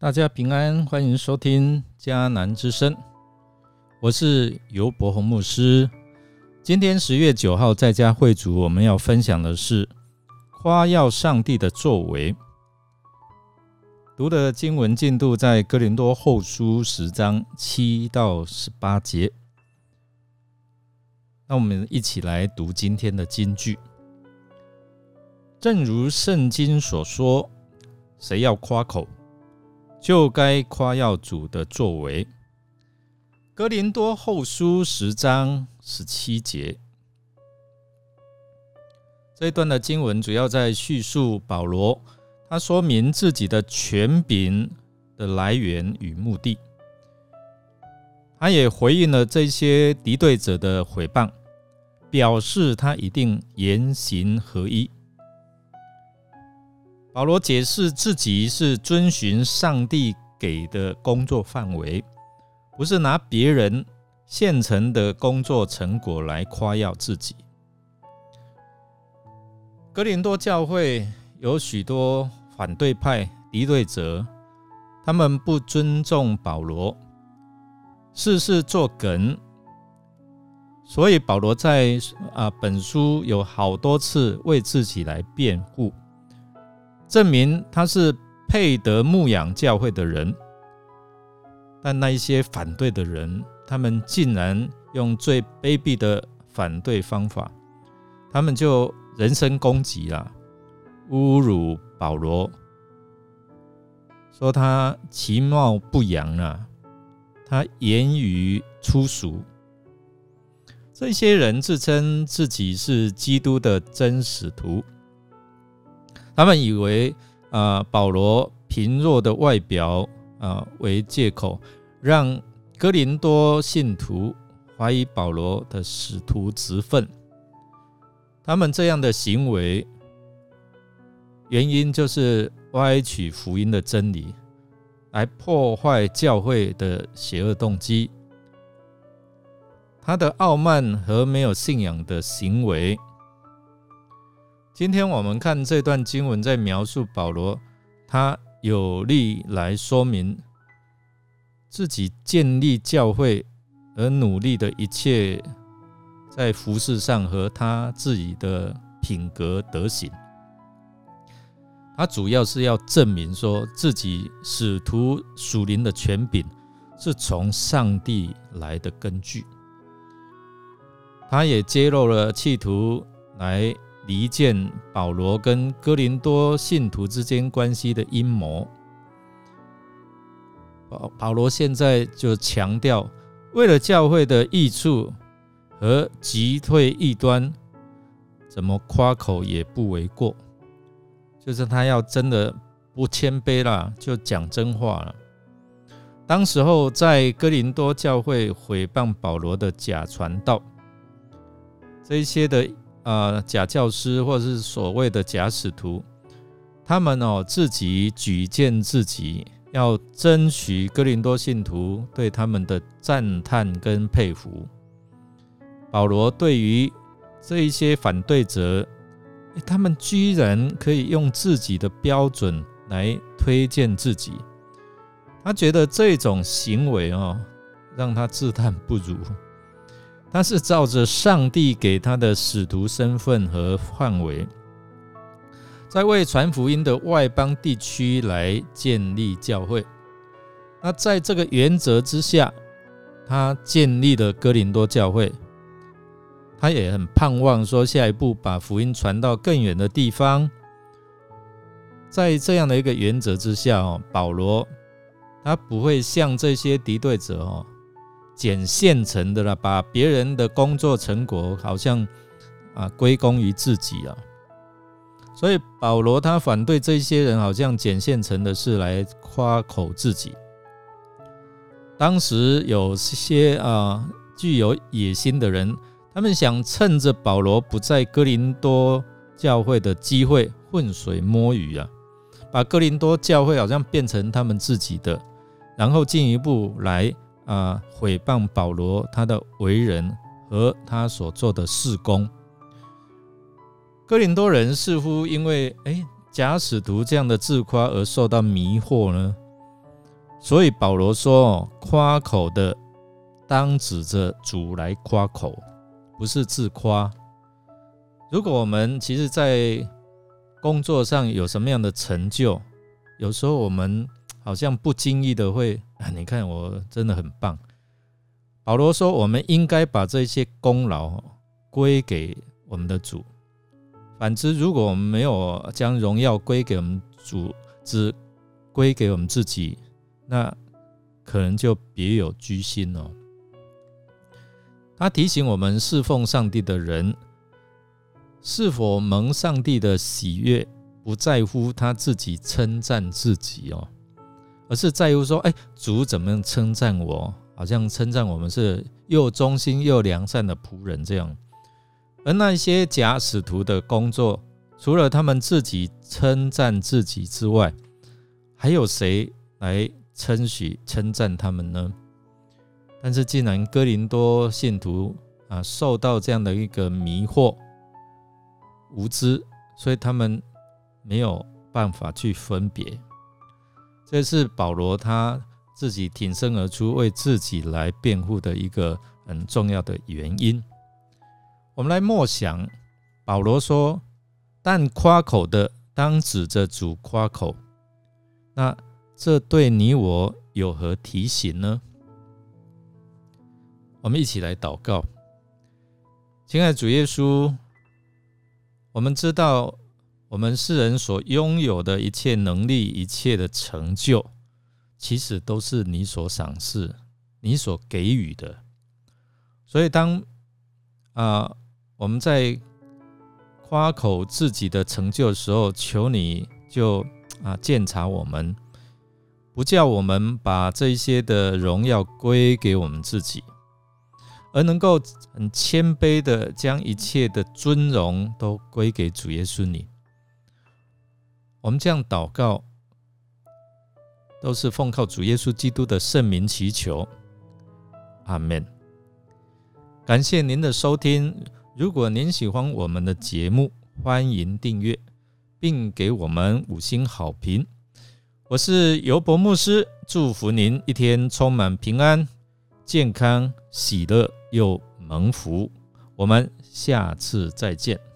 大家平安，欢迎收听迦南之声，我是尤伯宏牧师。今天十月九号在家会主，我们要分享的是夸耀上帝的作为。读的经文进度在哥林多后书十章七到十八节。那我们一起来读今天的金句。正如圣经所说，谁要夸口？就该夸耀主的作为。哥林多后书十章十七节，这一段的经文主要在叙述保罗，他说明自己的权柄的来源与目的。他也回应了这些敌对者的毁谤，表示他一定言行合一。保罗解释自己是遵循上帝给的工作范围，不是拿别人现成的工作成果来夸耀自己。格林多教会有许多反对派、敌对者，他们不尊重保罗，事事做梗，所以保罗在啊本书有好多次为自己来辩护。证明他是佩德牧养教会的人，但那一些反对的人，他们竟然用最卑鄙的反对方法，他们就人身攻击了，侮辱保罗，说他其貌不扬啊，他言语粗俗。这些人自称自己是基督的真使徒。他们以为啊，保罗贫弱的外表啊为借口，让哥林多信徒怀疑保罗的使徒职分。他们这样的行为，原因就是歪曲福音的真理，来破坏教会的邪恶动机。他的傲慢和没有信仰的行为。今天我们看这段经文，在描述保罗，他有力来说明自己建立教会而努力的一切，在服饰上和他自己的品格德行。他主要是要证明说自己使徒属灵的权柄是从上帝来的根据。他也揭露了企图来。离间保罗跟哥林多信徒之间关系的阴谋，保保罗现在就强调，为了教会的益处和击退异端，怎么夸口也不为过。就是他要真的不谦卑了，就讲真话了。当时候在哥林多教会毁谤保罗的假传道，这些的。呃，假教师或者是所谓的假使徒，他们哦自己举荐自己，要争取哥林多信徒对他们的赞叹跟佩服。保罗对于这一些反对者，他们居然可以用自己的标准来推荐自己，他觉得这种行为哦，让他自叹不如。他是照着上帝给他的使徒身份和范围，在为传福音的外邦地区来建立教会。那在这个原则之下，他建立了哥林多教会。他也很盼望说，下一步把福音传到更远的地方。在这样的一个原则之下哦，保罗他不会像这些敌对者哦。捡现成的了，把别人的工作成果好像啊归功于自己啊，所以保罗他反对这些人好像捡现成的事来夸口自己。当时有些啊具有野心的人，他们想趁着保罗不在哥林多教会的机会浑水摸鱼啊，把哥林多教会好像变成他们自己的，然后进一步来。啊！毁谤保罗他的为人和他所做的事工，哥林多人似乎因为哎假使徒这样的自夸而受到迷惑呢。所以保罗说哦：“夸口的，当指着主来夸口，不是自夸。如果我们其实，在工作上有什么样的成就，有时候我们好像不经意的会你看我真的很棒。”保罗说：“我们应该把这些功劳归给我们的主。反之，如果我们没有将荣耀归给我们主，只归给我们自己，那可能就别有居心哦。”他提醒我们，侍奉上帝的人是否蒙上帝的喜悦，不在乎他自己称赞自己哦，而是在乎说：“哎，主怎么样称赞我？”好像称赞我们是又忠心又良善的仆人这样，而那些假使徒的工作，除了他们自己称赞自己之外，还有谁来称许称赞他们呢？但是，既然哥林多信徒啊受到这样的一个迷惑、无知，所以他们没有办法去分别。这是保罗他。自己挺身而出，为自己来辩护的一个很重要的原因。我们来默想，保罗说：“但夸口的，当指着主夸口。”那这对你我有何提醒呢？我们一起来祷告，亲爱的主耶稣，我们知道我们世人所拥有的一切能力、一切的成就。其实都是你所赏识、你所给予的，所以当啊我们在夸口自己的成就的时候，求你就啊鉴察我们，不叫我们把这些的荣耀归给我们自己，而能够很谦卑的将一切的尊荣都归给主耶稣你。我们这样祷告。都是奉靠主耶稣基督的圣名祈求，阿门。感谢您的收听。如果您喜欢我们的节目，欢迎订阅并给我们五星好评。我是尤伯牧师，祝福您一天充满平安、健康、喜乐又蒙福。我们下次再见。